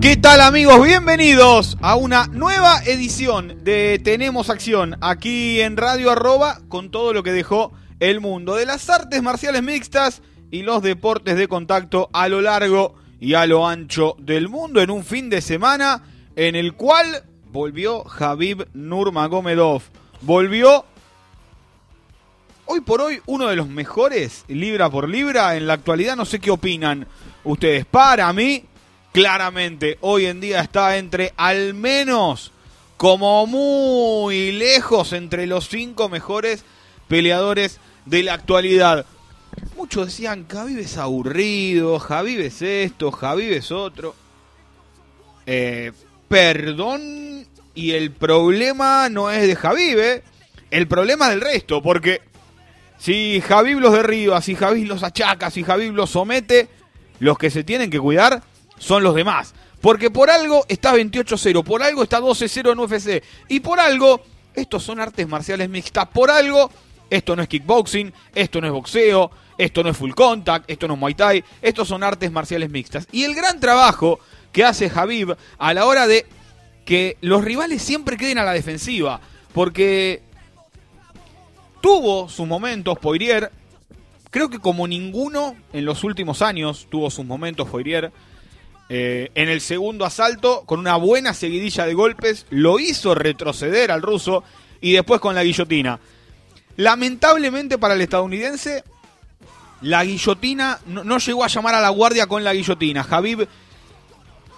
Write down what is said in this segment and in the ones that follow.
¿Qué tal amigos? Bienvenidos a una nueva edición de Tenemos Acción aquí en Radio Arroba con todo lo que dejó el mundo de las artes marciales mixtas y los deportes de contacto a lo largo y a lo ancho del mundo en un fin de semana en el cual volvió Javib Nurmagomedov. Volvió hoy por hoy uno de los mejores libra por libra en la actualidad. No sé qué opinan ustedes. Para mí, claramente, hoy en día está entre al menos como muy lejos entre los cinco mejores peleadores de la actualidad. Muchos decían, Javib es aburrido, Javib es esto, Javib es otro. Eh, perdón, y el problema no es de Javib, ¿eh? el problema es del resto, porque si Javib los derriba, si Javib los achaca, si Javib los somete, los que se tienen que cuidar son los demás. Porque por algo está 28-0, por algo está 12-0 en UFC, y por algo, estos son artes marciales mixtas, por algo, esto no es kickboxing, esto no es boxeo, esto no es full contact, esto no es muay thai, estos son artes marciales mixtas. Y el gran trabajo que hace Javib a la hora de que los rivales siempre queden a la defensiva, porque tuvo sus momentos Poirier, creo que como ninguno en los últimos años tuvo sus momentos Poirier. Eh, en el segundo asalto, con una buena seguidilla de golpes, lo hizo retroceder al ruso y después con la guillotina. Lamentablemente para el estadounidense, la guillotina no, llegó a llamar a la guardia con la guillotina. Javib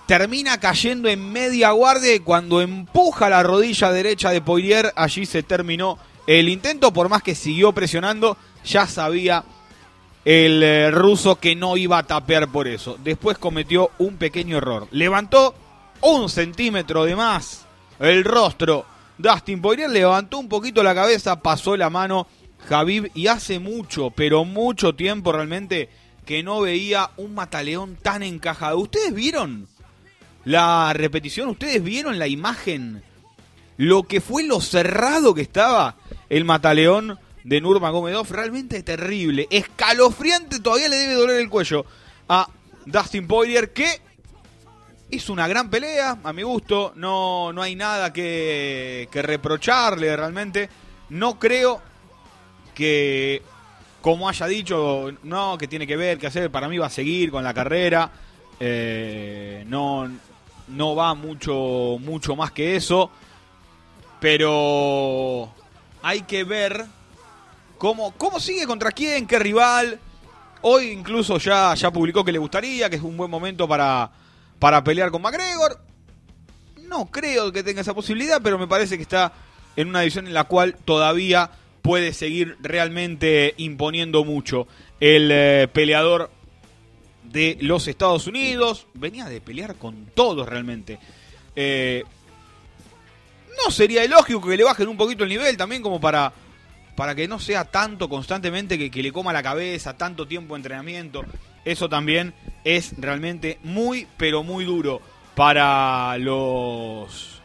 termina cayendo en media guardia y cuando empuja la rodilla derecha de Poirier, allí se terminó el intento, por más que siguió presionando, ya sabía el eh, ruso que no iba a tapear por eso. Después cometió un pequeño error. Levantó un centímetro de más el rostro. Dustin Poirier levantó un poquito la cabeza, pasó la mano Javib y hace mucho, pero mucho tiempo realmente que no veía un mataleón tan encajado. ¿Ustedes vieron la repetición? ¿Ustedes vieron la imagen? Lo que fue lo cerrado que estaba el mataleón de Nurmagomedov, realmente terrible, escalofriante, todavía le debe doler el cuello a Dustin Poirier que hizo una gran pelea, a mi gusto, no, no hay nada que, que reprocharle realmente, no creo que como haya dicho, no, que tiene que ver, que hacer, para mí va a seguir con la carrera, eh, no, no va mucho, mucho más que eso, pero hay que ver cómo, cómo sigue, contra quién, qué rival. Hoy incluso ya, ya publicó que le gustaría, que es un buen momento para, para pelear con McGregor. No creo que tenga esa posibilidad, pero me parece que está en una edición en la cual todavía puede seguir realmente imponiendo mucho. El eh, peleador de los Estados Unidos venía de pelear con todos realmente. Eh, no sería ilógico que le bajen un poquito el nivel también como para, para que no sea tanto constantemente que, que le coma la cabeza, tanto tiempo de entrenamiento. Eso también es realmente muy, pero muy duro para los,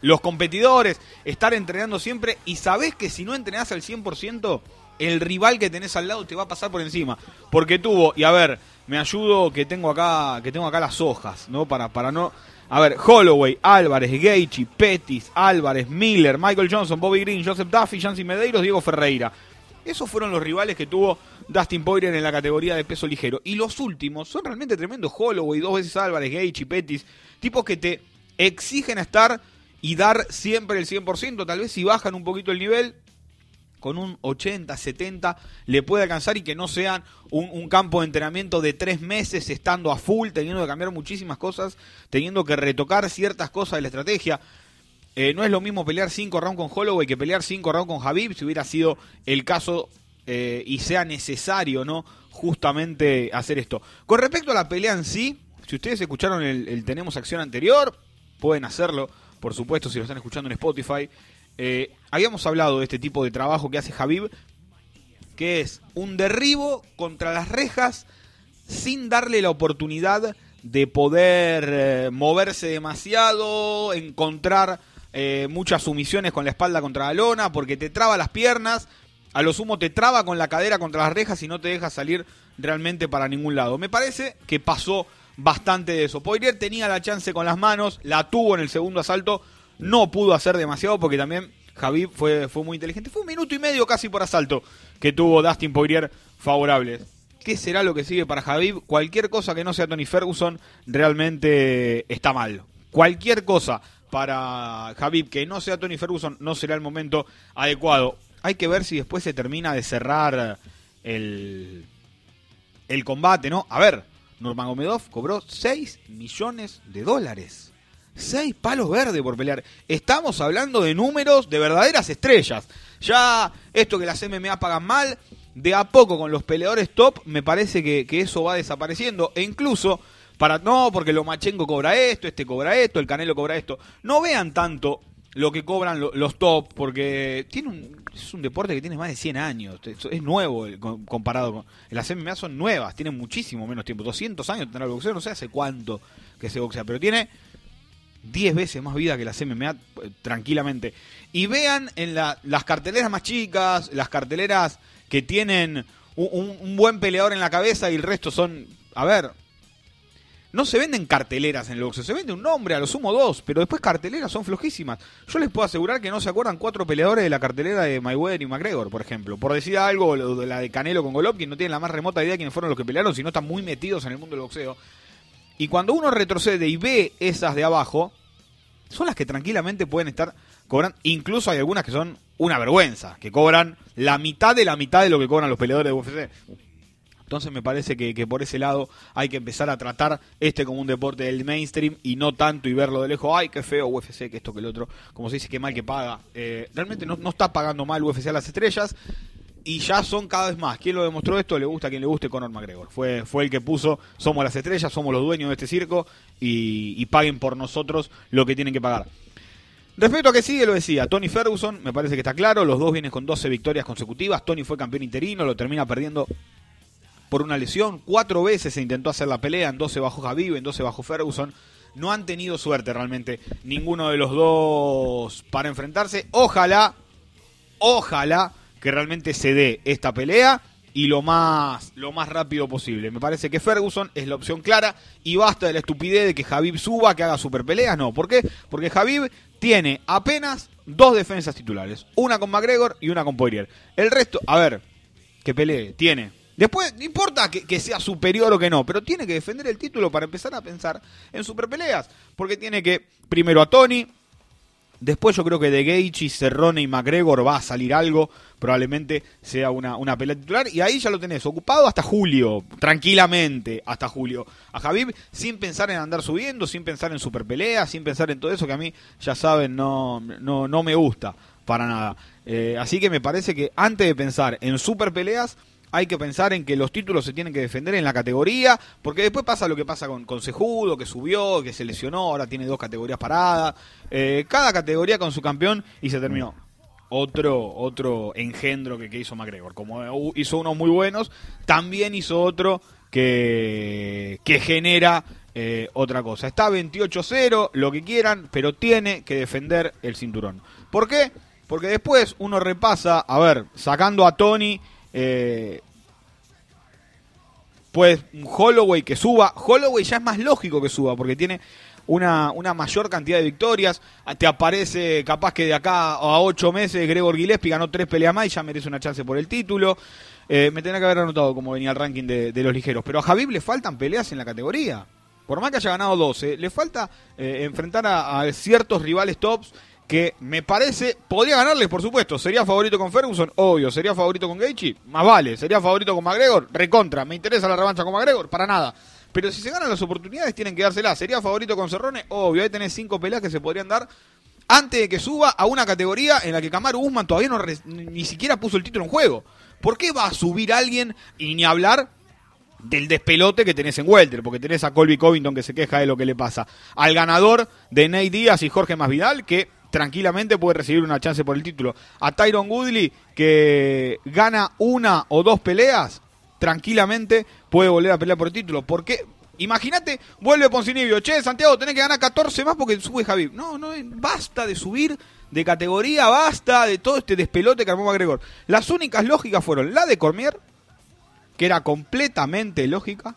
los competidores. Estar entrenando siempre y sabés que si no entrenás al 100%, el rival que tenés al lado te va a pasar por encima. Porque tuvo, y a ver, me ayudo que tengo acá, que tengo acá las hojas, ¿no? Para, para no a ver, Holloway, Álvarez, Gaethje, Pettis, Álvarez, Miller, Michael Johnson, Bobby Green, Joseph Duffy, Jancy Medeiros, Diego Ferreira. Esos fueron los rivales que tuvo Dustin Poirier en la categoría de peso ligero. Y los últimos son realmente tremendos. Holloway, dos veces Álvarez, Gaethje, Pettis. Tipos que te exigen estar y dar siempre el 100%. Tal vez si bajan un poquito el nivel, con un 80, 70 le puede alcanzar y que no sean un, campo de entrenamiento de tres meses estando a full, teniendo que cambiar muchísimas cosas, teniendo que retocar ciertas cosas de la estrategia. Eh, no es lo mismo pelear 5 rounds con Holloway que pelear 5 rounds con Javib, si hubiera sido el caso eh, y sea necesario, ¿no? Justamente hacer esto. Con respecto a la pelea en sí, si ustedes escucharon el Tenemos Acción anterior, pueden hacerlo por supuesto, si lo están escuchando en Spotify. Eh, habíamos hablado de este tipo de trabajo que hace Javib, que es un derribo contra las rejas sin darle la oportunidad de poder eh, moverse demasiado, encontrar eh, muchas sumisiones con la espalda contra la lona, porque te traba las piernas, a lo sumo te traba con la cadera contra las rejas y no te deja salir realmente para ningún lado. Me parece que pasó bastante de eso. Poirier tenía la chance con las manos, la tuvo en el segundo asalto, no pudo hacer demasiado porque también Javid fue, fue muy inteligente. Fue un minuto y medio casi por asalto que tuvo Dustin Poirier favorable. ¿Qué será lo que sigue para Javib? Cualquier cosa que no sea Tony Ferguson realmente está mal. Cualquier cosa para Javib que no sea Tony Ferguson no será el momento adecuado. Hay que ver si después se termina de cerrar el, el combate, ¿no? A ver, Nurmagomedov cobró 6 millones de dólares. 6 palos verdes por pelear. Estamos hablando de números de verdaderas estrellas. Ya esto que las MMA pagan mal, de a poco con los peleadores top, me parece que, eso va desapareciendo. E incluso, para no, porque Lomachenko cobra esto, este cobra esto, el Canelo cobra esto. No vean tanto lo que cobran los top, porque tiene un, es un deporte que tiene más de 100 años, es nuevo comparado con... Las MMA son nuevas, tienen muchísimo menos tiempo, 200 años tendrá el boxeo, no sé hace cuánto que se boxea, pero tiene 10 veces más vida que las MMA eh, tranquilamente. Y vean en las carteleras más chicas, las carteleras que tienen un, buen peleador en la cabeza y el resto son, a ver, no se venden carteleras en el boxeo, se vende un nombre, a lo sumo dos, pero después carteleras son flojísimas. Yo les puedo asegurar que no se acuerdan cuatro peleadores de la cartelera de Mayweather y McGregor, por ejemplo. Por decir algo, la de Canelo con Golovkin, no tienen la más remota idea de quiénes fueron los que pelearon, si no están muy metidos en el mundo del boxeo. Y cuando uno retrocede y ve esas de abajo, son las que tranquilamente pueden estar cobrando. Incluso hay algunas que son una vergüenza, que cobran la mitad de la mitad de lo que cobran los peleadores de UFC. Entonces me parece que, por ese lado hay que empezar a tratar este como un deporte del mainstream y no tanto y verlo de lejos, ay, qué feo UFC, que esto, que el otro, como se dice, que mal que paga. Eh, realmente no, está pagando mal UFC a las estrellas y ya son cada vez más. ¿Quién lo demostró esto? Le gusta a quien le guste, Conor McGregor. Fue, fue el que puso, somos las estrellas, somos los dueños de este circo y, paguen por nosotros lo que tienen que pagar. Respecto a que sigue, lo decía, Tony Ferguson, me parece que está claro, los dos vienen con 12 victorias consecutivas, Tony fue campeón interino, lo termina perdiendo por una lesión, cuatro veces se intentó hacer la pelea, en 12 bajo Javiv, en 12 bajo Ferguson, no han tenido suerte realmente ninguno de los dos para enfrentarse, ojalá, ojalá que realmente se dé esta pelea y lo más, lo más rápido posible. Me parece que Ferguson es la opción clara y basta de la estupidez de que Javib suba, que haga super peleas. No, ¿por qué? Porque Javib tiene apenas dos defensas titulares, una con McGregor y una con Poirier. El resto, a ver, que pelee, tiene. Después, no importa que, sea superior o que no, pero tiene que defender el título para empezar a pensar en superpeleas. Porque tiene que, primero a Tony, Después yo creo que de Gaethje, Cerrone y McGregor va a salir algo, probablemente sea una, una pelea titular, y ahí ya lo tenés, ocupado hasta julio, tranquilamente, hasta julio. A Javib sin pensar en andar subiendo, sin pensar en superpeleas, sin pensar en todo eso que a mí, ya saben, no, no, no me gusta para nada. Eh, así que me parece que antes de pensar en superpeleas, hay que pensar en que los títulos se tienen que defender en la categoría, porque después pasa lo que pasa con, con Sejudo, que subió, que se lesionó, ahora tiene dos categorías paradas. Eh, cada categoría con su campeón y se terminó. Otro, otro engendro que, hizo McGregor. Como hizo unos muy buenos, también hizo otro que, que genera eh, otra cosa. Está 28-0, lo que quieran, pero tiene que defender el cinturón. ¿Por qué? Porque después uno repasa, a ver, sacando a Tony eh, pues Holloway que suba. Holloway ya es más lógico que suba porque tiene una, una mayor cantidad de victorias. Te aparece capaz que de acá a ocho meses Gregor Gillespie ganó tres peleas más y ya merece una chance por el título. Eh, me tenía que haber anotado cómo venía el ranking de, los ligeros. Pero a Javib le faltan peleas en la categoría. Por más que haya ganado 12, le falta eh, enfrentar a ciertos rivales tops que me parece, podría ganarle, por supuesto. ¿Sería favorito con Ferguson? Obvio. ¿Sería favorito con Gaethje? Más vale. ¿Sería favorito con McGregor? Recontra. ¿Me interesa la revancha con McGregor? Para nada. Pero si se ganan las oportunidades, tienen que dárselas. ¿Sería favorito con Cerrone? Obvio. Ahí tenés cinco peleas que se podrían dar antes de que suba a una categoría en la que Kamaru Usman todavía no ni siquiera puso el título en juego. ¿Por qué va a subir alguien y ni hablar del despelote que tenés en Welter, porque tenés a Colby Covington que se queja de lo que le pasa. Al ganador de Ney Díaz y Jorge Masvidal, que tranquilamente puede recibir una chance por el título. A Tyron Woodley, que gana una o dos peleas, tranquilamente puede volver a pelear por el título. Porque, imagínate, vuelve Poncinibio, che, Santiago, tenés que ganar 14 más porque sube Javi. No, no, basta de subir de categoría, basta de todo este despelote que armó McGregor. Las únicas lógicas fueron la de Cormier, que era completamente lógica,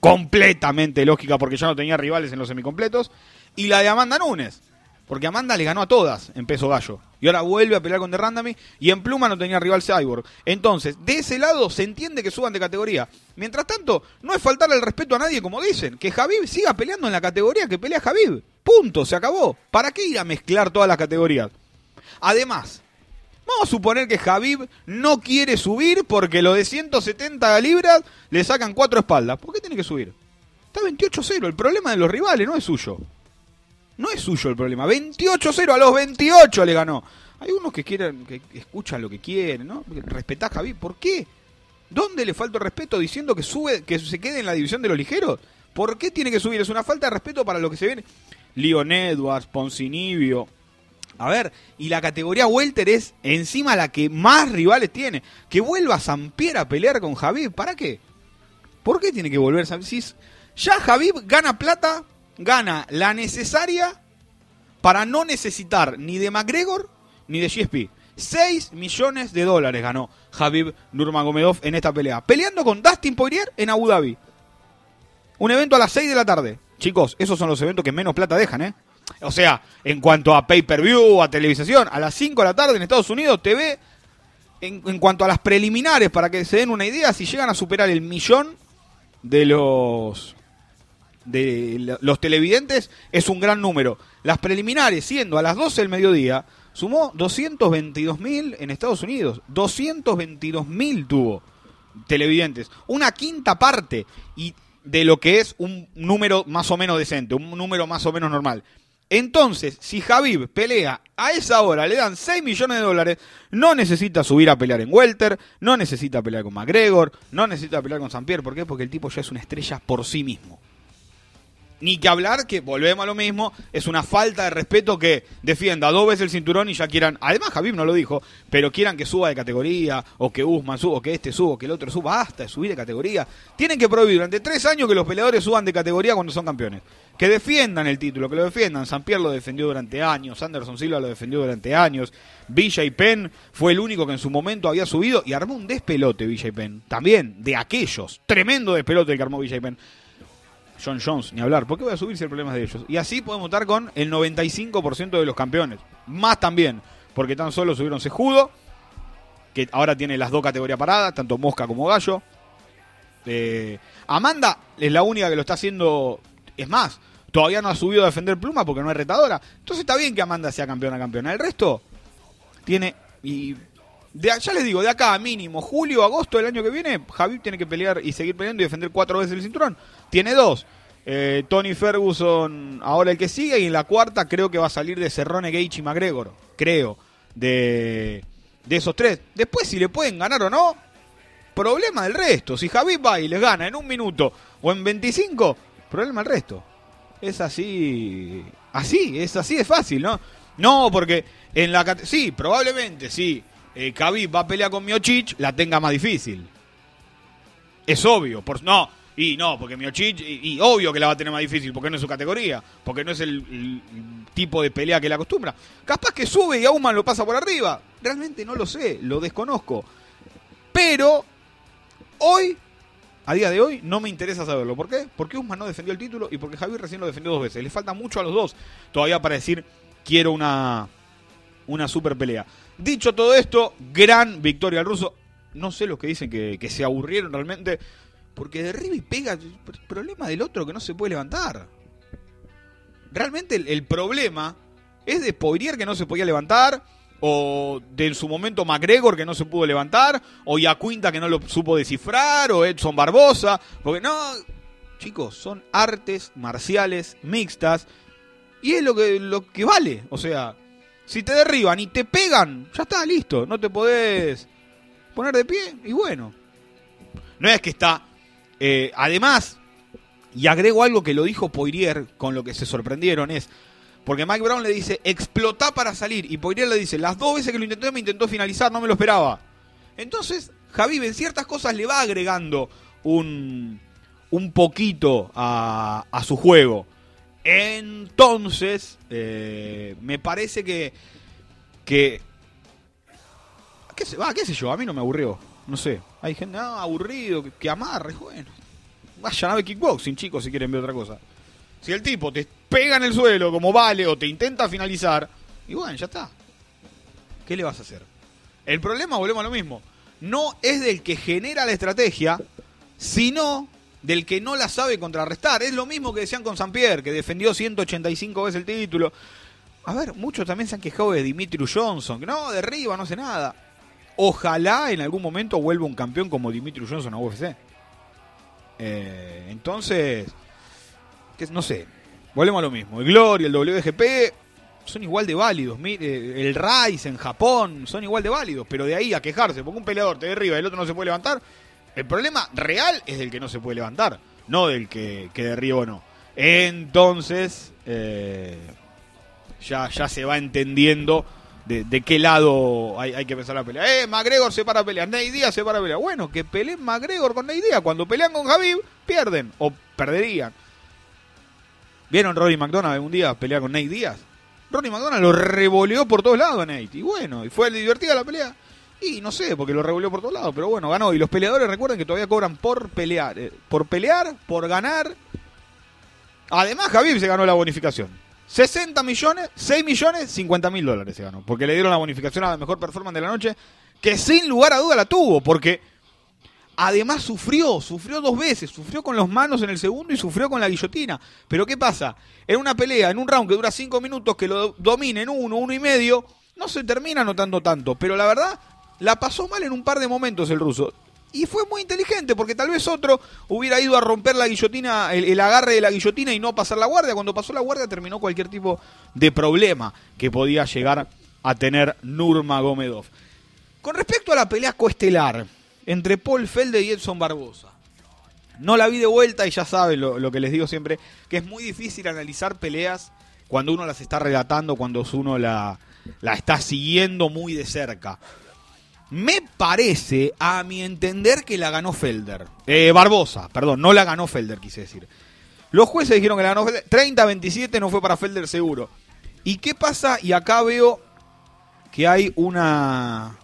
completamente lógica porque ya no tenía rivales en los semicompletos, y la de Amanda Nunes, porque Amanda le ganó a todas en peso gallo. Y ahora vuelve a pelear con The Randami y en pluma no tenía rival Cyborg. Entonces, de ese lado se entiende que suban de categoría. Mientras tanto, no es faltarle el respeto a nadie como dicen. Que Javib siga peleando en la categoría que pelea Javib. Punto, se acabó. ¿Para qué ir a mezclar todas las categorías? Además, vamos a suponer que Javib no quiere subir porque lo de 170 libras le sacan cuatro espaldas. ¿Por qué tiene que subir? Está 28-0. El problema de los rivales no es suyo. No es suyo el problema. 28-0 a los 28 le ganó. Hay unos que quieren, que escuchan lo que quieren, ¿no? Respetá a Javi. ¿Por qué? ¿Dónde le falta respeto diciendo que sube, que se quede en la división de los ligeros? ¿Por qué tiene que subir? Es una falta de respeto para lo que se viene. Leon Edwards, Poncinibio. A ver, y la categoría Welter es encima la que más rivales tiene. Que vuelva Sampier a pelear con Javi. ¿Para qué? ¿Por qué tiene que volver Sampier? ya Javi gana plata gana la necesaria para no necesitar ni de McGregor ni de GSP. 6 millones de dólares ganó Javib Nurmagomedov en esta pelea. Peleando con Dustin Poirier en Abu Dhabi. Un evento a las 6 de la tarde. Chicos, esos son los eventos que menos plata dejan, ¿eh? O sea, en cuanto a pay-per-view, a televisación, a las 5 de la tarde en Estados Unidos, TV, en, en cuanto a las preliminares, para que se den una idea, si llegan a superar el millón de los de los televidentes es un gran número. Las preliminares, siendo a las 12 del mediodía, sumó 222 mil en Estados Unidos. 222 mil tuvo televidentes. Una quinta parte y de lo que es un número más o menos decente, un número más o menos normal. Entonces, si Javib pelea a esa hora, le dan 6 millones de dólares, no necesita subir a pelear en Welter, no necesita pelear con McGregor, no necesita pelear con San Pierre. ¿Por qué? Porque el tipo ya es una estrella por sí mismo. Ni que hablar que, volvemos a lo mismo, es una falta de respeto que defienda dos veces el cinturón y ya quieran, además Javib no lo dijo, pero quieran que suba de categoría, o que Usman suba, o que este suba, o que el otro suba, hasta de subir de categoría. Tienen que prohibir durante tres años que los peleadores suban de categoría cuando son campeones. Que defiendan el título, que lo defiendan. San Pierre lo defendió durante años, Anderson Silva lo defendió durante años, Villa y Penn fue el único que en su momento había subido y armó un despelote Villa y Penn. También, de aquellos. Tremendo despelote el que armó Villa y Penn. John Jones, ni hablar. ¿Por qué voy a subir si el problema de ellos? Y así podemos estar con el 95% de los campeones. Más también, porque tan solo subieron Sejudo, que ahora tiene las dos categorías paradas, tanto Mosca como Gallo. Eh, Amanda es la única que lo está haciendo. Es más, todavía no ha subido a defender Pluma porque no es retadora. Entonces está bien que Amanda sea campeona campeona. El resto tiene. Y ya les digo, de acá a mínimo, julio, agosto del año que viene, Javi tiene que pelear y seguir peleando y defender cuatro veces el cinturón. Tiene dos. Eh, Tony Ferguson, ahora el que sigue, y en la cuarta creo que va a salir de Cerrone, Gage y McGregor. Creo. De, de esos tres. Después, si le pueden ganar o no, problema del resto. Si Javi va y les gana en un minuto o en 25, problema del resto. Es así. Así, es así de fácil, ¿no? No, porque en la. Sí, probablemente, sí eh, Khabib va a pelear con Miocic, la tenga más difícil. Es obvio. Por, no, y no, porque Miocic, y, obvio que la va a tener más difícil, porque no es su categoría, porque no es el, tipo de pelea que le acostumbra. Capaz que sube y Auman lo pasa por arriba. Realmente no lo sé, lo desconozco. Pero hoy, a día de hoy, no me interesa saberlo. ¿Por qué? Porque Usman no defendió el título y porque Javier recién lo defendió dos veces. Le falta mucho a los dos todavía para decir quiero una, una super pelea. Dicho todo esto, gran victoria al ruso. No sé los que dicen que, se aburrieron realmente, porque derriba y pega. Problema del otro que no se puede levantar. Realmente el, problema es de Poirier que no se podía levantar, o de en su momento McGregor que no se pudo levantar, o Yacuinta que no lo supo descifrar, o Edson Barbosa, porque no, chicos, son artes marciales mixtas y es lo que, lo que vale, o sea, si te derriban y te pegan, ya está, listo. No te podés poner de pie y bueno. No es que está Eh, además, y agrego algo que lo dijo Poirier, con lo que se sorprendieron, es, porque Mike Brown le dice, explotá para salir, y Poirier le dice, las dos veces que lo intenté me intentó finalizar, no me lo esperaba. Entonces, Javi en ciertas cosas le va agregando un, un poquito a, a su juego. Entonces, eh, me parece que, que ¿Qué sé, va, qué sé yo, a mí no me aburrió. No sé. Hay gente, ah, aburrido, que, amarre, bueno. Vayan a ver kickboxing, chicos, si quieren ver otra cosa. Si el tipo te pega en el suelo como vale o te intenta finalizar, y bueno, ya está. ¿Qué le vas a hacer? El problema, volvemos a lo mismo, no es del que genera la estrategia, sino del que no la sabe contrarrestar. Es lo mismo que decían con San Pierre, que defendió 185 veces el título. A ver, muchos también se han quejado de Dimitri Johnson, que no, derriba, no hace nada. Ojalá en algún momento vuelva un campeón como Dimitri Johnson a UFC. Eh, entonces, que, no sé, volvemos a lo mismo. El Glory, el WGP son igual de válidos. El Rise en Japón son igual de válidos. Pero de ahí a quejarse, porque un peleador te derriba y el otro no se puede levantar, el problema real es del que no se puede levantar, no del que, que derriba o no. Entonces, eh, ya, ya se va entendiendo de, qué lado hay, que empezar la pelea. Eh, McGregor se para pelear, Ney Díaz se para pelear. Bueno, que peleen McGregor con Ney Díaz. Cuando pelean con Javib, pierden o perderían. ¿Vieron Ronnie McDonald un día pelear con Nate Díaz? Ronnie McDonald lo revoleó por todos lados a Nate. Y bueno, y fue divertida la pelea. Y no sé, porque lo revolvió por todos lados, pero bueno, ganó. Y los peleadores recuerden que todavía cobran por pelear. Eh, por pelear, por ganar. Además, Javib se ganó la bonificación. 60 millones, 6 millones, 50 mil dólares se ganó. Porque le dieron la bonificación a la mejor performance de la noche, que sin lugar a duda la tuvo, porque además sufrió, sufrió dos veces, sufrió con los manos en el segundo y sufrió con la guillotina. Pero ¿qué pasa? En una pelea, en un round que dura 5 minutos, que lo dominen uno, uno y medio, no se termina notando tanto. Pero la verdad, la pasó mal en un par de momentos el ruso. Y fue muy inteligente, porque tal vez otro hubiera ido a romper la guillotina, el, agarre de la guillotina y no pasar la guardia. Cuando pasó la guardia terminó cualquier tipo de problema que podía llegar a tener Nurmagomedov. Con respecto a la pelea coestelar entre Paul Felde y Edson Barbosa. No la vi de vuelta y ya saben lo, lo, que les digo siempre, que es muy difícil analizar peleas cuando uno las está relatando, cuando uno la, la está siguiendo muy de cerca. Me parece, a mi entender, que la ganó Felder. Eh, Barbosa, perdón, no la ganó Felder, quise decir. Los jueces dijeron que la ganó Felder. 30-27 no fue para Felder seguro. ¿Y qué pasa? Y acá veo que hay una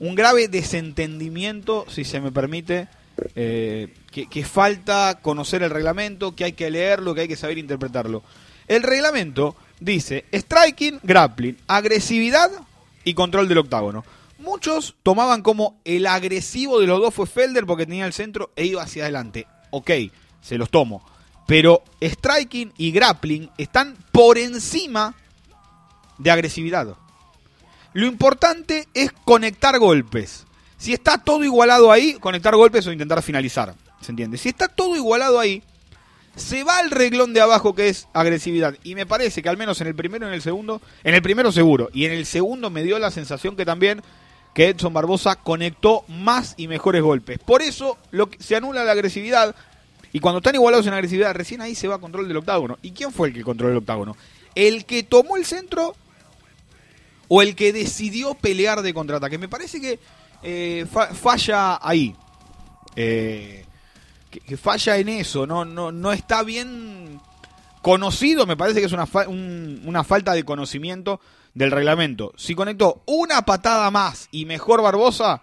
un grave desentendimiento, si se me permite, eh, que, que, falta conocer el reglamento, que hay que leerlo, que hay que saber interpretarlo. El reglamento dice striking, grappling, agresividad y control del octágono. Muchos tomaban como el agresivo de los dos fue Felder porque tenía el centro e iba hacia adelante. Ok, se los tomo. Pero striking y grappling están por encima de agresividad. Lo importante es conectar golpes. Si está todo igualado ahí, conectar golpes o intentar finalizar. ¿Se entiende? Si está todo igualado ahí, se va al reglón de abajo que es agresividad. Y me parece que al menos en el primero y en el segundo, en el primero seguro, y en el segundo me dio la sensación que también que Edson Barbosa conectó más y mejores golpes. Por eso se anula la agresividad. Y cuando están igualados en agresividad, recién ahí se va a control del octágono. ¿Y quién fue el que controló el octágono? ¿El que tomó el centro o el que decidió pelear de contraataque? Me parece que eh, falla ahí. Eh, que, falla en eso. No, no, no está bien conocido. Me parece que es una, una falta de conocimiento del reglamento. Si conectó una patada más y mejor Barbosa,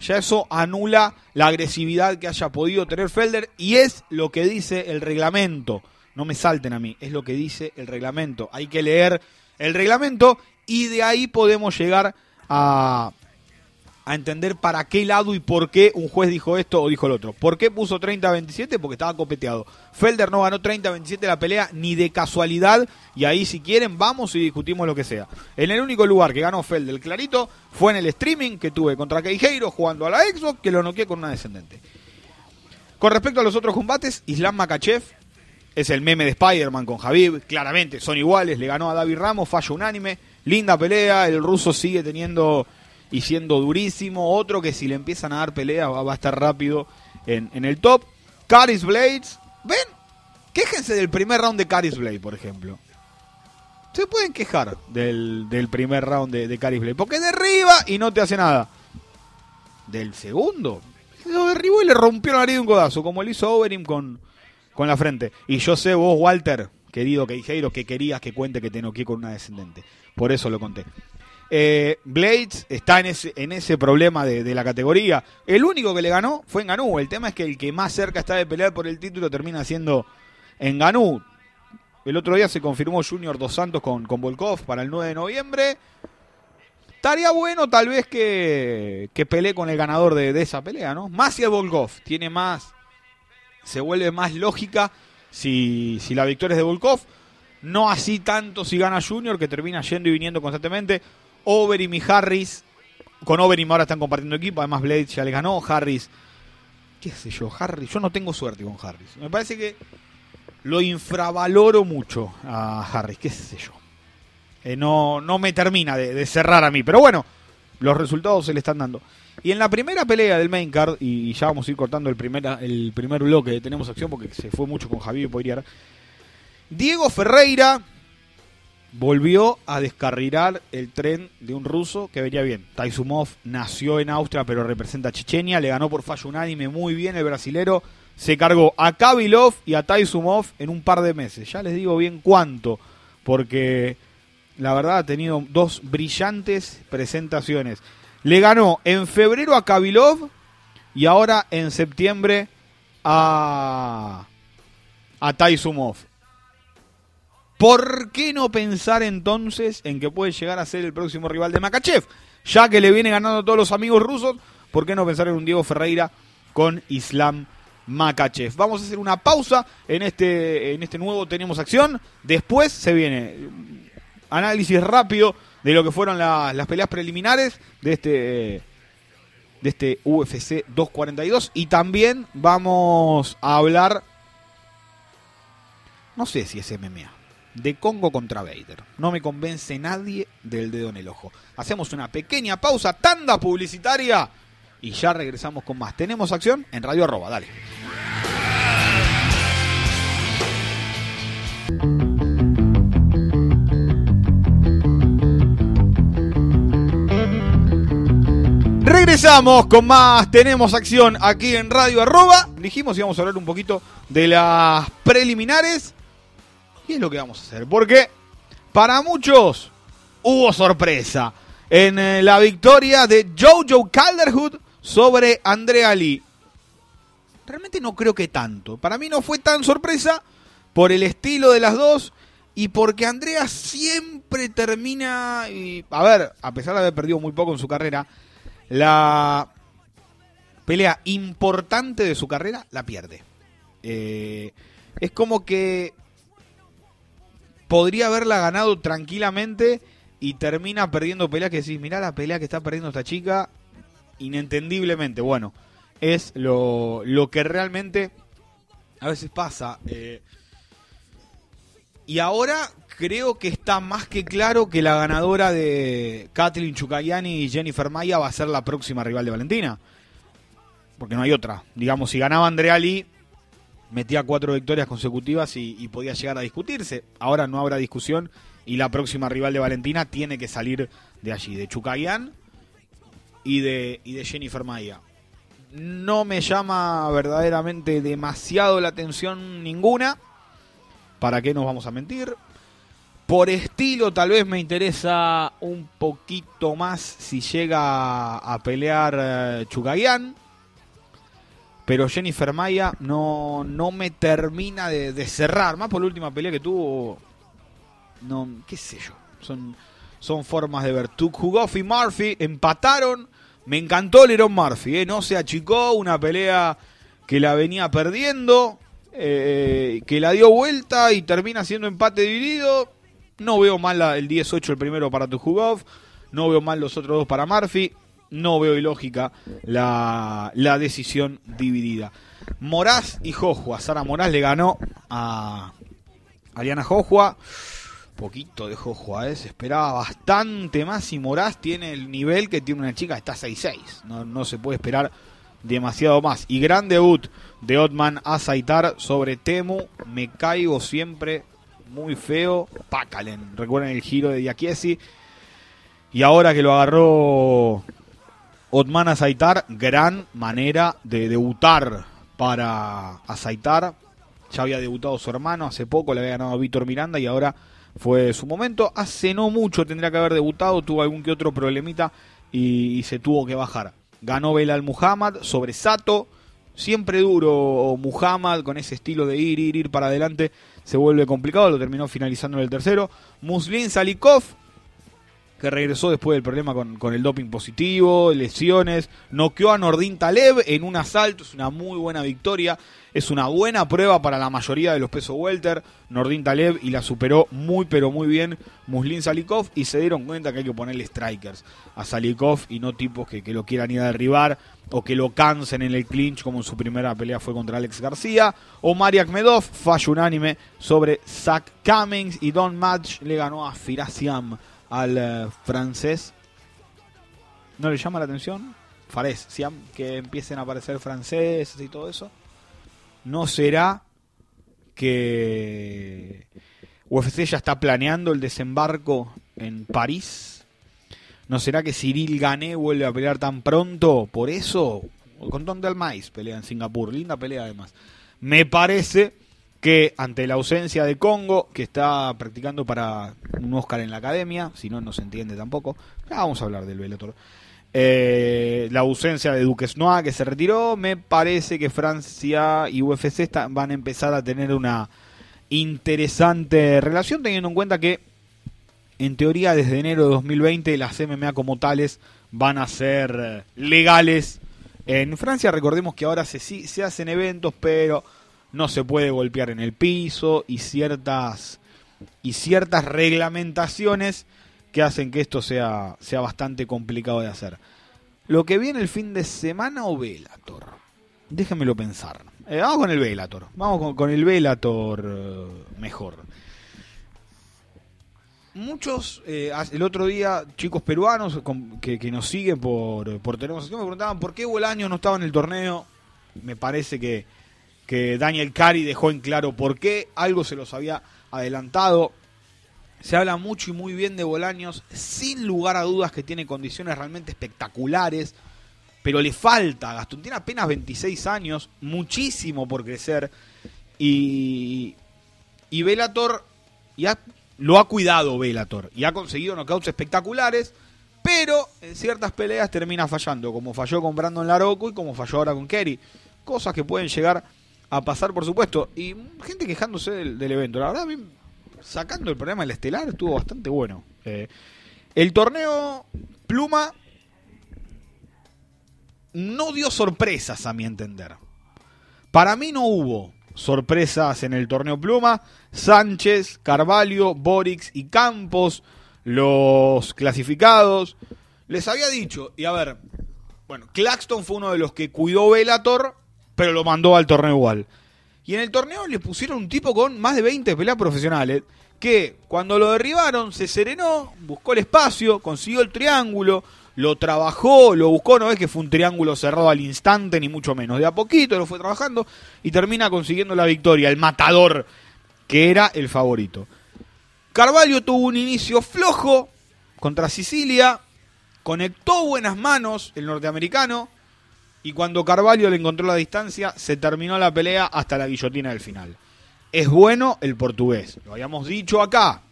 ya eso anula la agresividad que haya podido tener Felder y es lo que dice el reglamento. No me salten a mí, es lo que dice el reglamento. Hay que leer el reglamento y de ahí podemos llegar a, a entender para qué lado y por qué un juez dijo esto o dijo el otro. ¿Por qué puso 30-27? Porque estaba copeteado. Felder no ganó 30-27 la pelea ni de casualidad y ahí si quieren vamos y discutimos lo que sea. En el único lugar que ganó Felder clarito fue en el streaming que tuve contra Queijeiro jugando a la Xbox que lo noqué con una descendente. Con respecto a los otros combates, Islam Makachev es el meme de Spider-Man con Javib, claramente son iguales, le ganó a David Ramos, fallo unánime, linda pelea, el ruso sigue teniendo y siendo durísimo. Otro que si le empiezan a dar pelea va, a estar rápido en, el top. Caris Blades. ¿Ven? Quéjense del primer round de Caris Blade, por ejemplo. Se pueden quejar del, del primer round de, Caris Blade. Porque derriba y no te hace nada. Del segundo, lo derribó y le rompió la nariz de un codazo, como le hizo Overeem con, con la frente. Y yo sé, vos, Walter, querido Queijeiro, que querías que cuente que te noqué con una descendente. Por eso lo conté. Eh, Blades está en ese, en ese problema de, la categoría. El único que le ganó fue en Ganú. El tema es que el que más cerca está de pelear por el título termina siendo en Ganú. El otro día se confirmó Junior Dos Santos con, con Volkov para el 9 de noviembre. Estaría bueno tal vez que, que pelee con el ganador de, de esa pelea, ¿no? Más si es Volkov. Tiene más. Se vuelve más lógica si, si la victoria es de Volkov. No así tanto si gana Junior, que termina yendo y viniendo constantemente. Overeem y Harris. Con Overeem ahora están compartiendo equipo. Además, Blade ya le ganó. Harris. ¿Qué sé yo? Harris. Yo no tengo suerte con Harris. Me parece que lo infravaloro mucho a Harris. ¿Qué sé yo? Eh, no, no me termina de, cerrar a mí. Pero bueno, los resultados se le están dando. Y en la primera pelea del main card, y ya vamos a ir cortando el primer, el primer bloque Tenemos Acción porque se fue mucho con Javier Poirier. Diego Ferreira volvió a descarrilar el tren de un ruso que venía bien. Taisumov nació en Austria pero representa a Chechenia, le ganó por fallo unánime muy bien el brasilero. Se cargó a Kabilov y a Taisumov en un par de meses. Ya les digo bien cuánto, porque la verdad ha tenido dos brillantes presentaciones. Le ganó en febrero a Kabilov y ahora en septiembre a, a Taisumov. ¿Por qué no pensar entonces en que puede llegar a ser el próximo rival de Makachev? Ya que le viene ganando a todos los amigos rusos, ¿por qué no pensar en un Diego Ferreira con Islam Makachev? Vamos a hacer una pausa en este, en este nuevo Tenemos Acción. Después se viene análisis rápido de lo que fueron la, las peleas preliminares de este de este UFC 242 y también vamos a hablar no sé si es MMA de Congo contra Vader. No me convence nadie del dedo en el ojo. Hacemos una pequeña pausa, tanda publicitaria y ya regresamos con más. Tenemos acción en Radio Arroba, dale. Regresamos con más, tenemos acción aquí en Radio Arroba. Dijimos íbamos a hablar un poquito de las preliminares. Y es lo que vamos a hacer. Porque para muchos hubo sorpresa en eh, la victoria de Jojo Calderwood sobre Andrea Lee. Realmente no creo que tanto. Para mí no fue tan sorpresa por el estilo de las dos y porque Andrea siempre termina... A ver, a pesar de haber perdido muy poco en su carrera, la pelea importante de su carrera la pierde. Eh, es como que podría haberla ganado tranquilamente y termina perdiendo peleas que decís, mirá la pelea que está perdiendo esta chica inentendiblemente. Bueno, es lo, lo que realmente a veces pasa. Eh, y ahora creo que está más que claro que la ganadora de Kathleen Chukayani y Jennifer Maya va a ser la próxima rival de Valentina. Porque no hay otra. Digamos, si ganaba Andrea Lee, metía cuatro victorias consecutivas y, podía llegar a discutirse. Ahora no habrá discusión y la próxima rival de Valentina tiene que salir de allí, de Chukayan y de, y de Jennifer Maya. No me llama verdaderamente demasiado la atención ninguna. ¿Para qué nos vamos a mentir? Por estilo tal vez me interesa un poquito más si llega a pelear uh, Chukayan. Pero Jennifer Maya no, no me termina de, cerrar. Más por la última pelea que tuvo. No, qué sé yo. Son, son formas de ver. Hugoff y Murphy empataron. Me encantó Leron Murphy. ¿eh? No se achicó. Una pelea que la venía perdiendo. Eh, que la dio vuelta y termina siendo empate dividido no veo mal el 18 el primero para Tujugov. No veo mal los otros dos para Murphy. No veo ilógica la, la decisión dividida. Moraz y Jojua. Sara Moraz le ganó a Ariana Jojua. Poquito de Jojua, ¿eh? se esperaba bastante más. Y Moraz tiene el nivel que tiene una chica, está 6-6. No, no se puede esperar demasiado más. Y gran debut de Otman Azaitar sobre Temu. Me caigo siempre muy feo. Pakalen. Recuerden el giro de Diakiesi. Y ahora que lo agarró Otman Azaitar, gran manera de debutar para Azaitar. Ya había debutado su hermano hace poco, le había ganado a Víctor Miranda y ahora fue su momento. Hace no mucho tendría que haber debutado, tuvo algún que otro problemita y, se tuvo que bajar. Ganó Belal Muhammad sobre Sato. Siempre duro Muhammad con ese estilo de ir, ir, ir para adelante. Se vuelve complicado, lo terminó finalizando en el tercero. Muslin Salikov que regresó después del problema con, el doping positivo, lesiones, noqueó a Nordin Taleb en un asalto, es una muy buena victoria, es una buena prueba para la mayoría de los pesos welter, Nordin Taleb y la superó muy pero muy bien Muslin Salikov y se dieron cuenta que hay que ponerle strikers a Salikov y no tipos que, lo quieran ir a derribar o que lo cansen en el clinch como en su primera pelea fue contra Alex García. O Mariak Medov, fallo unánime sobre Zach Cummings y Don Match le ganó a Firasiam al eh, francés. ¿No le llama la atención? Fares, que empiecen a aparecer franceses y todo eso. ¿No será que UFC ya está planeando el desembarco en París? ¿No será que Cyril Gané vuelve a pelear tan pronto? Por eso, con Don Maíz pelea en Singapur. Linda pelea además. Me parece que ante la ausencia de Congo, que está practicando para un Oscar en la academia, si no, no se entiende tampoco, vamos a hablar del Bellator. Eh, la ausencia de Duques Noah, que se retiró, me parece que Francia y UFC van a empezar a tener una interesante relación, teniendo en cuenta que, en teoría, desde enero de 2020 las MMA como tales van a ser legales en Francia. Recordemos que ahora se, se hacen eventos, pero no se puede golpear en el piso y ciertas y ciertas reglamentaciones que hacen que esto sea, sea bastante complicado de hacer. Lo que viene el fin de semana o Velator. Déjenmelo pensar. Eh, vamos con el Velator. Vamos con, el Velator eh, mejor. Muchos, eh, el otro día, chicos peruanos que, nos siguen por, por Tenemos me preguntaban por qué Bolaño no estaba en el torneo. Me parece que, que Daniel Cari dejó en claro por qué, algo se los había adelantado. Se habla mucho y muy bien de Bolaños, sin lugar a dudas que tiene condiciones realmente espectaculares, pero le falta, Gastón tiene apenas 26 años, muchísimo por crecer, y, y Velator ya lo ha cuidado Velator, y ha conseguido knockouts espectaculares, pero en ciertas peleas termina fallando, como falló con Brandon Laroco y como falló ahora con Kerry, cosas que pueden llegar a pasar, por supuesto. Y gente quejándose del, evento. La verdad, sacando el programa del estelar, estuvo bastante bueno. Eh, el torneo Pluma no dio sorpresas, a mi entender. Para mí no hubo sorpresas en el torneo Pluma. Sánchez, Carvalho, Borix y Campos, los clasificados. Les había dicho, y a ver, bueno, Claxton fue uno de los que cuidó Velator pero lo mandó al torneo igual. Y en el torneo le pusieron un tipo con más de 20 peleas profesionales que cuando lo derribaron se serenó, buscó el espacio, consiguió el triángulo, lo trabajó, lo buscó, no es que fue un triángulo cerrado al instante, ni mucho menos. De a poquito lo fue trabajando y termina consiguiendo la victoria, el matador, que era el favorito. Carvalho tuvo un inicio flojo contra Sicilia, conectó buenas manos el norteamericano, y cuando Carvalho le encontró la distancia, se terminó la pelea hasta la guillotina del final. Es bueno el portugués, lo habíamos dicho acá.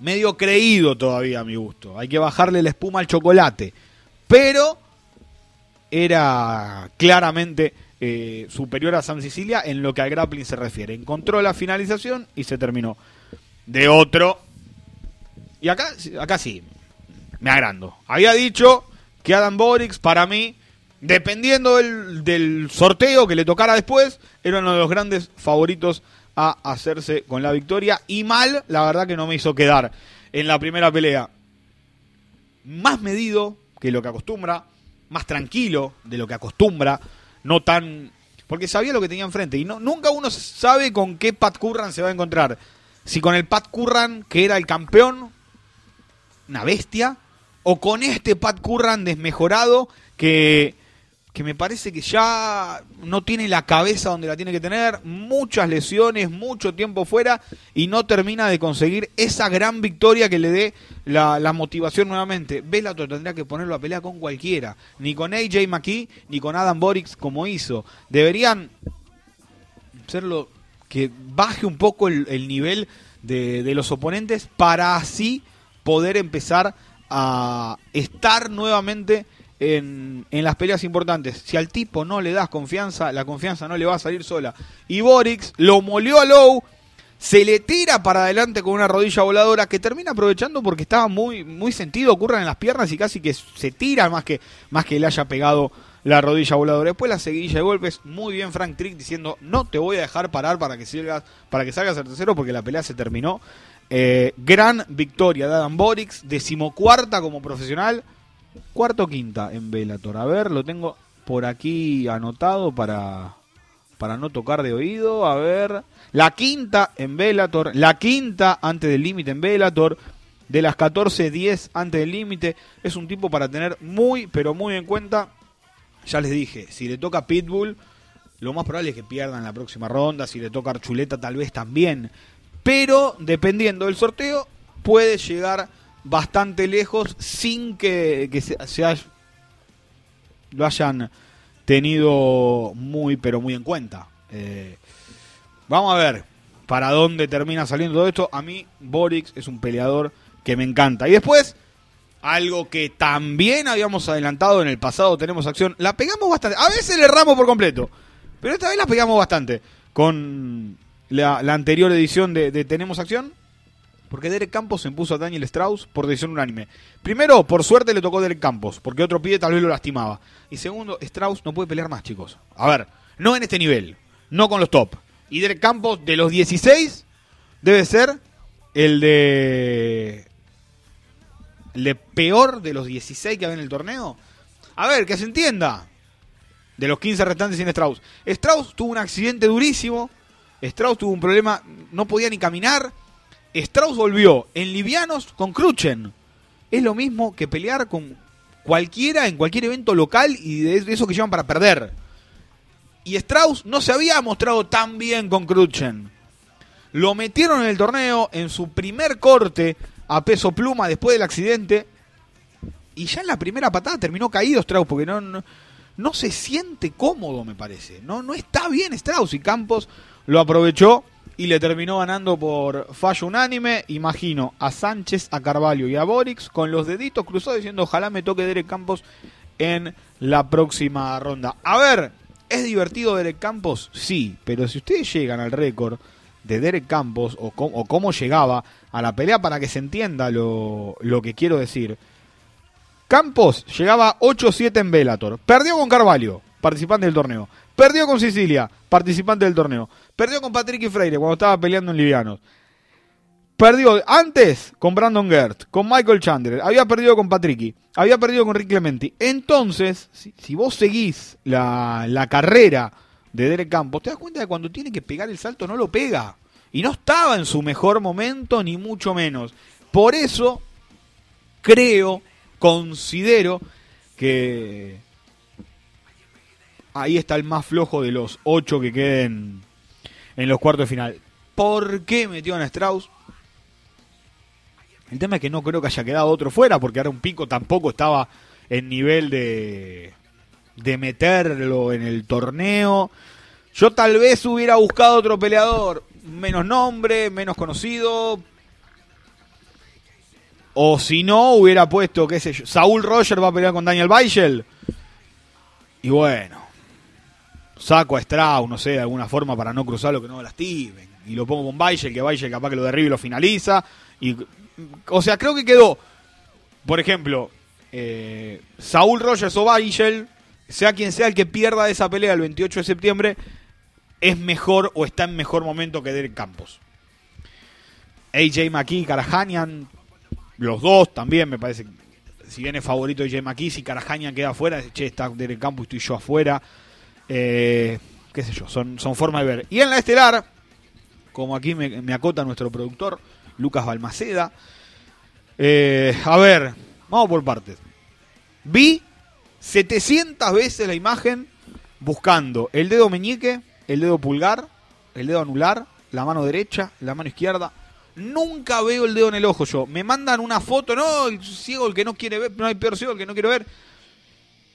Medio creído todavía a mi gusto. Hay que bajarle la espuma al chocolate. Pero era claramente eh, superior a San Sicilia en lo que al grappling se refiere. Encontró la finalización y se terminó. De otro. Y acá, acá sí, me agrando. Había dicho que Adam Borix para mí dependiendo del, sorteo que le tocara después, era uno de los grandes favoritos a hacerse con la victoria. Y mal, la verdad que no me hizo quedar en la primera pelea. Más medido que lo que acostumbra, más tranquilo de lo que acostumbra, no tan... Porque sabía lo que tenía enfrente. Y no, nunca uno sabe con qué Pat Curran se va a encontrar. Si con el Pat Curran, que era el campeón, una bestia, o con este Pat Curran desmejorado, que que me parece que ya no tiene la cabeza donde la tiene que tener, muchas lesiones, mucho tiempo fuera y no termina de conseguir esa gran victoria que le dé la, motivación nuevamente. Bellator tendría que ponerlo a pelea con cualquiera, ni con AJ McKee ni con Adam Borix como hizo. Deberían hacerlo que baje un poco el, nivel de los oponentes para así poder empezar a estar nuevamente en, las peleas importantes. Si al tipo no le das confianza, la confianza no le va a salir sola. Y Borix lo molió a Low, se le tira para adelante con una rodilla voladora que termina aprovechando porque estaba muy, muy sentido, ocurran en las piernas y casi que se tira más que, más que le haya pegado la rodilla voladora. Después la seguilla de golpes, muy bien Frank Trick diciendo no te voy a dejar parar para que salgas, para que salgas al tercero porque la pelea se terminó. Eh, gran victoria de Adam Borix, decimocuarta como profesional. Cuarto quinta en Velator. A ver, lo tengo por aquí anotado para, para no tocar de oído. A ver. La quinta en Velator. La quinta antes del límite en Velator. De las 14, 10 antes del límite. Es un tipo para tener muy, pero muy en cuenta. Ya les dije, si le toca Pitbull, lo más probable es que pierda en la próxima ronda. Si le toca Archuleta, tal vez también. Pero dependiendo del sorteo, puede llegar bastante lejos sin que, se, lo hayan tenido muy, pero muy en cuenta. Eh, vamos a ver para dónde termina saliendo todo esto. A mí, Borix es un peleador que me encanta. Y después, algo que también habíamos adelantado en el pasado, tenemos acción. La pegamos bastante. A veces le erramos por completo. Pero esta vez la pegamos bastante. Con la, anterior edición de Tenemos Acción. Porque Derek Campos se impuso a Daniel Strauss por decisión unánime. Primero, por suerte le tocó Derek Campos, porque otro pie tal vez lo lastimaba. Y segundo, Strauss no puede pelear más, chicos. A ver, no en este nivel, no con los top. Y Derek Campos, de los 16, debe ser el de. El peor de los 16 que había en el torneo. A ver, que se entienda. De los 15 restantes sin Strauss. Strauss tuvo un accidente durísimo. Strauss tuvo un problema, no podía ni caminar Strauss volvió en livianos con Cruchen. Es lo mismo que pelear con cualquiera en cualquier evento local y de eso que llevan para perder. Y Strauss no se había mostrado tan bien con Cruchen. Lo metieron en el torneo en su primer corte a peso pluma después del accidente. Y ya en la primera patada terminó caído Strauss porque no, no, no se siente cómodo, me parece. No, no está bien Strauss y Campos lo aprovechó y le terminó ganando por fallo unánime. Imagino a Sánchez, a Carvalho y a Borix con los deditos cruzados diciendo ojalá me toque Derek Campos en la próxima ronda. A ver, ¿es divertido Derek Campos? Sí, pero si ustedes llegan al récord de Derek Campos o, cómo llegaba a la pelea para que se entienda lo, lo que quiero decir. Campos llegaba 8-7 en Bellator. Perdió con Carvalho, participante del torneo. Perdió con Sicilia, participante del torneo. Perdió con Patrick y Freire cuando estaba peleando en Livianos. Perdió antes con Brandon Gert, con Michael Chandler. Había perdido con Patricky. Había perdido con Rick Clementi. Entonces, si, vos seguís la, la carrera de Derek Campos, te das cuenta de que cuando tiene que pegar el salto no lo pega. Y no estaba en su mejor momento, ni mucho menos. Por eso, creo, considero que ahí está el más flojo de los ocho que queden en los cuartos de final. ¿Por qué metió a Strauss? El tema es que no creo que haya quedado otro fuera, porque ahora un pico tampoco estaba en nivel de, de meterlo en el torneo. Yo tal vez hubiera buscado otro peleador, menos nombre, menos conocido. O si no, hubiera puesto, qué sé yo, Saúl Roger va a pelear con Daniel Weichel. Y bueno, saco a Strauss, no sé, de alguna forma para no cruzarlo que no lastimen. Y lo pongo con Bayer, que Bayer capaz que lo derribe y lo finaliza. Y, o sea, creo que quedó, por ejemplo, eh, Saúl Rogers o Bayer, sea quien sea el que pierda esa pelea el 28 de septiembre, es mejor o está en mejor momento que Derek Campos. AJ McKee, Karahanian, los dos también me parece. Si viene favorito AJ McKee, si Karahanian queda afuera, che, está Derek Campos, estoy yo afuera. Eh, qué sé yo, son, son formas de ver. Y en la estelar, como aquí me, acota nuestro productor, Lucas Balmaceda. Eh, a ver, vamos por partes. Vi 700 veces la imagen buscando el dedo meñique, el dedo pulgar, el dedo anular, la mano derecha, la mano izquierda. Nunca veo el dedo en el ojo yo. Me mandan una foto, no, el ciego el que no quiere ver, no hay peor ciego el que no quiere ver.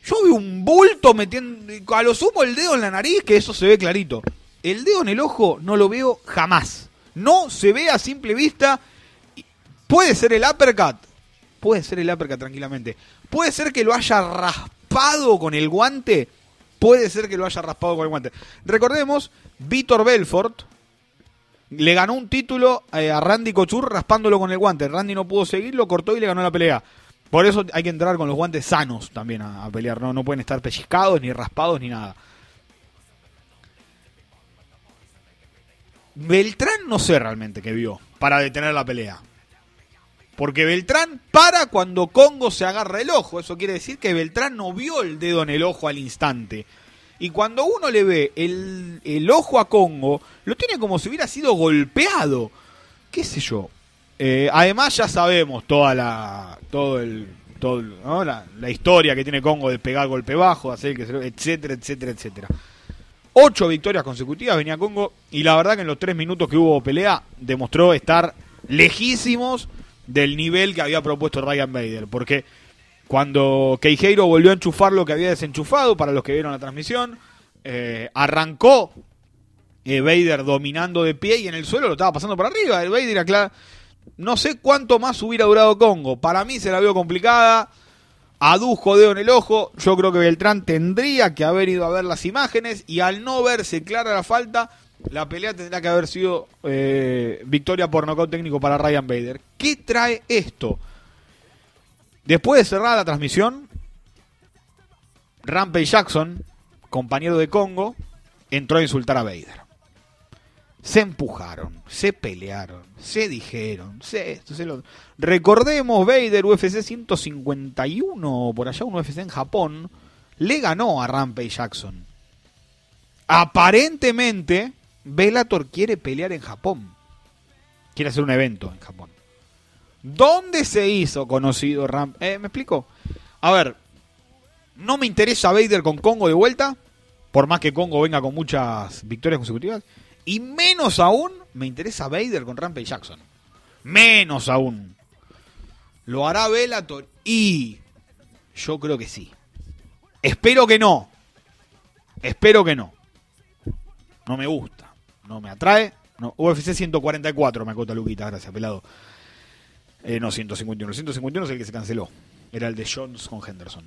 Yo veo un bulto metiendo, a lo sumo el dedo en la nariz, que eso se ve clarito. El dedo en el ojo no lo veo jamás. No se ve a simple vista. Puede ser el uppercut. Puede ser el uppercut tranquilamente. Puede ser que lo haya raspado con el guante. Puede ser que lo haya raspado con el guante. Recordemos, Víctor Belfort le ganó un título eh, a Randy Couture raspándolo con el guante. Randy no pudo seguirlo, cortó y le ganó la pelea. Por eso hay que entrar con los guantes sanos también a, pelear. ¿no? no pueden estar pellizcados, ni raspados, ni nada. Beltrán no sé realmente qué vio para detener la pelea. Porque Beltrán para cuando Congo se agarra el ojo. Eso quiere decir que Beltrán no vio el dedo en el ojo al instante. Y cuando uno le ve el, ojo a Congo, lo tiene como si hubiera sido golpeado. ¿Qué sé yo? Eh, además ya sabemos toda la, todo el, todo, la, historia que tiene Congo de pegar golpe bajo, hacer que etcétera, etcétera, etcétera. Ocho victorias consecutivas venía Congo y la verdad que en los tres minutos que hubo pelea demostró estar lejísimos del nivel que había propuesto Ryan Bader. Porque cuando Queijeiro volvió a enchufar lo que había desenchufado, para los que vieron la transmisión, eh, arrancó eh, Vader dominando de pie y en el suelo lo estaba pasando por arriba. El Vader, acá, no sé cuánto más hubiera durado Congo. Para mí se la vio complicada. Adujo dedo en el ojo. Yo creo que Beltrán tendría que haber ido a ver las imágenes y al no verse clara la falta, la pelea tendría que haber sido eh, victoria por nocaut técnico para Ryan Bader. ¿Qué trae esto? Después de cerrar la transmisión, Rampage Jackson, compañero de Congo, entró a insultar a Vader. Se empujaron, se pelearon, se dijeron, se esto, se lo... Recordemos, Vader, UFC 151, por allá un UFC en Japón, le ganó a Rampage Jackson. Aparentemente, Bellator quiere pelear en Japón. Quiere hacer un evento en Japón. ¿Dónde se hizo conocido Ramp? Eh, ¿Me explico? A ver, no me interesa Vader con Congo de vuelta, por más que Congo venga con muchas victorias consecutivas. Y menos aún me interesa Vader con Rampage Jackson. Menos aún. ¿Lo hará Bellator? Y yo creo que sí. Espero que no. Espero que no. No me gusta no me atrae. No, UFC 144 me acota Luquita, gracias, pelado. Eh, no, 151. 151 es el que se canceló. Era el de Jones con Henderson.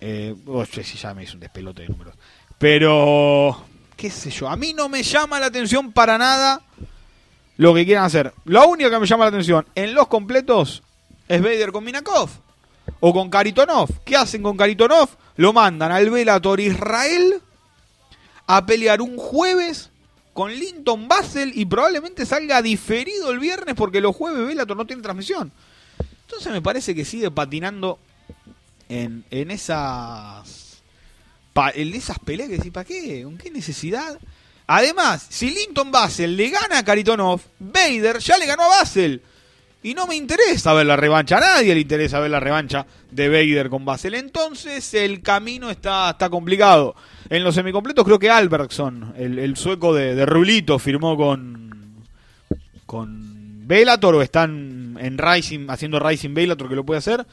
Eh, oh, ya me hizo un despelote de números. Pero, qué sé yo, a mí no me llama la atención para nada lo que quieran hacer. Lo único que me llama la atención en los completos es Vader con Minakov o con Karitonov. ¿Qué hacen con Karitonov? Lo mandan al Velator Israel a pelear un jueves con Linton Basel y probablemente salga diferido el viernes porque los jueves Bellator no tiene transmisión. Entonces me parece que sigue patinando en, en esas en esas peleas que decís, ¿para qué? ¿Con qué necesidad? Además, si Linton Basel le gana a Karitonov, Vader ya le ganó a Basel. Y no me interesa ver la revancha, a nadie le interesa ver la revancha de Vader con Basel. Entonces el camino está, está complicado. En los semicompletos creo que Albertson, el, sueco de, Rulito, firmó con, con Bellator o están en Rising, haciendo Rising Bellator que lo puede hacer.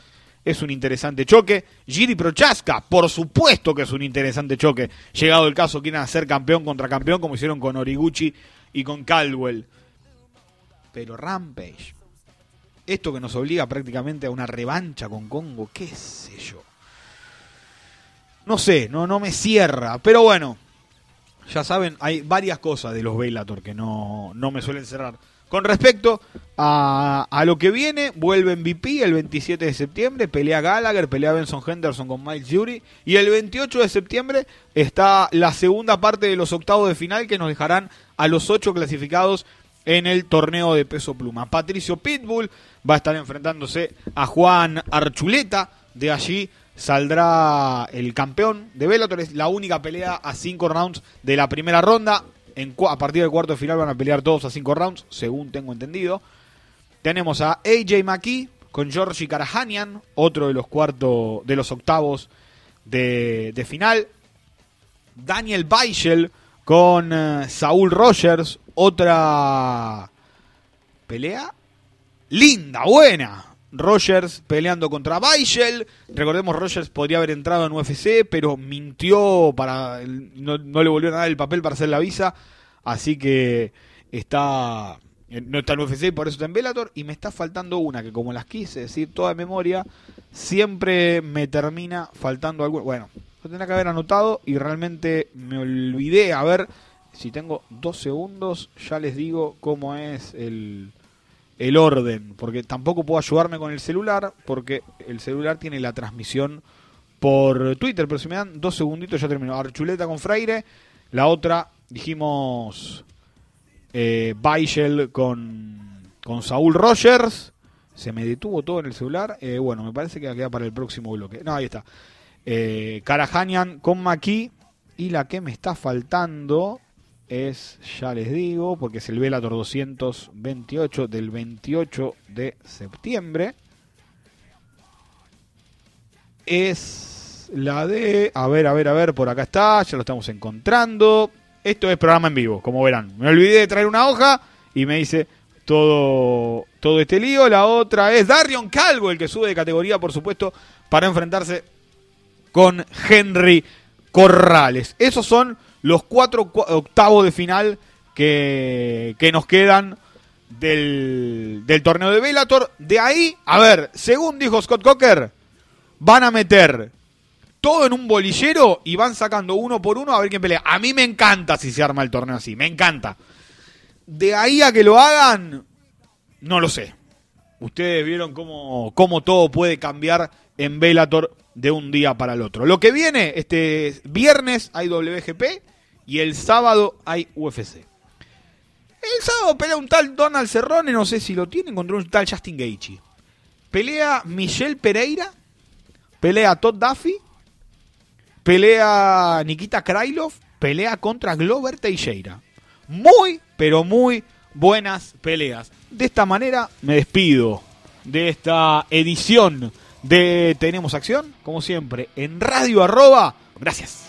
Es un interesante choque. Giri Prochaska, por supuesto que es un interesante choque. Llegado el caso, quieren hacer campeón contra campeón como hicieron con Origuchi y con Caldwell. Pero Rampage, esto que nos obliga prácticamente a una revancha con Congo, qué sé yo no sé, no, no me cierra. Pero bueno, ya saben, hay varias cosas de los Bellator que no, no me suelen cerrar. Con respecto a, lo que viene, vuelve MVP el 27 de septiembre, pelea Gallagher, pelea Benson Henderson con Miles Jury. Y el 28 de septiembre está la segunda parte de los octavos de final que nos dejarán a los ocho clasificados en el torneo de peso pluma. Patricio Pitbull va a estar enfrentándose a Juan Archuleta de allí saldrá el campeón de Bellator. Es la única pelea a cinco rounds de la primera ronda. En, a partir del cuarto de final van a pelear todos a cinco rounds, según tengo entendido. Tenemos a AJ McKee con Georgie Karahanian, otro de los cuartos de los octavos de, final. Daniel Weichel con eh, Saúl Rogers, otra pelea linda, buena. Rogers peleando contra Weichel. Recordemos, Rogers podría haber entrado en UFC, pero mintió para. No, le volvió a dar el papel para hacer la visa. Así que está. No está en UFC, por eso está en Bellator. Y me está faltando una que, como las quise decir toda de memoria, siempre me termina faltando algo. Bueno, lo tendría que haber anotado y realmente me olvidé. A ver si tengo dos segundos, ya les digo cómo es el el orden, porque tampoco puedo ayudarme con el celular, porque el celular tiene la transmisión por Twitter, pero si me dan dos segunditos ya termino. Archuleta con Freire, la otra dijimos eh, con, con Saúl Rogers, se me detuvo todo en el celular, eh, bueno, me parece que va a quedar para el próximo bloque. No, ahí está. Eh, con Maki, y la que me está faltando es, ya les digo, porque es el Velator 228 del 28 de septiembre. Es la de... A ver, a ver, a ver, por acá está, ya lo estamos encontrando. Esto es programa en vivo, como verán. Me olvidé de traer una hoja y me dice todo, todo este lío. La otra es Darion Calvo, el que sube de categoría, por supuesto, para enfrentarse con Henry Corrales. Esos son los cuatro octavos de final que, que nos quedan del, del, torneo de Bellator. De ahí, a ver, según dijo Scott Cocker, van a meter todo en un bolillero y van sacando uno por uno a ver quién pelea. A mí me encanta si se arma el torneo así, me encanta. De ahí a que lo hagan, no lo sé. Ustedes vieron cómo, cómo todo puede cambiar en Bellator de un día para el otro. Lo que viene, este viernes hay WGP y el sábado hay UFC. El sábado pelea un tal Donald Cerrone, no sé si lo tienen, contra un tal Justin Gaethje. Pelea Michelle Pereira, pelea Todd Duffy, pelea Nikita Krylov, pelea contra Glover Teixeira. Muy, pero muy buenas peleas. De esta manera me despido de esta edición de Tenemos Acción, como siempre, en Radio Arroba. Gracias.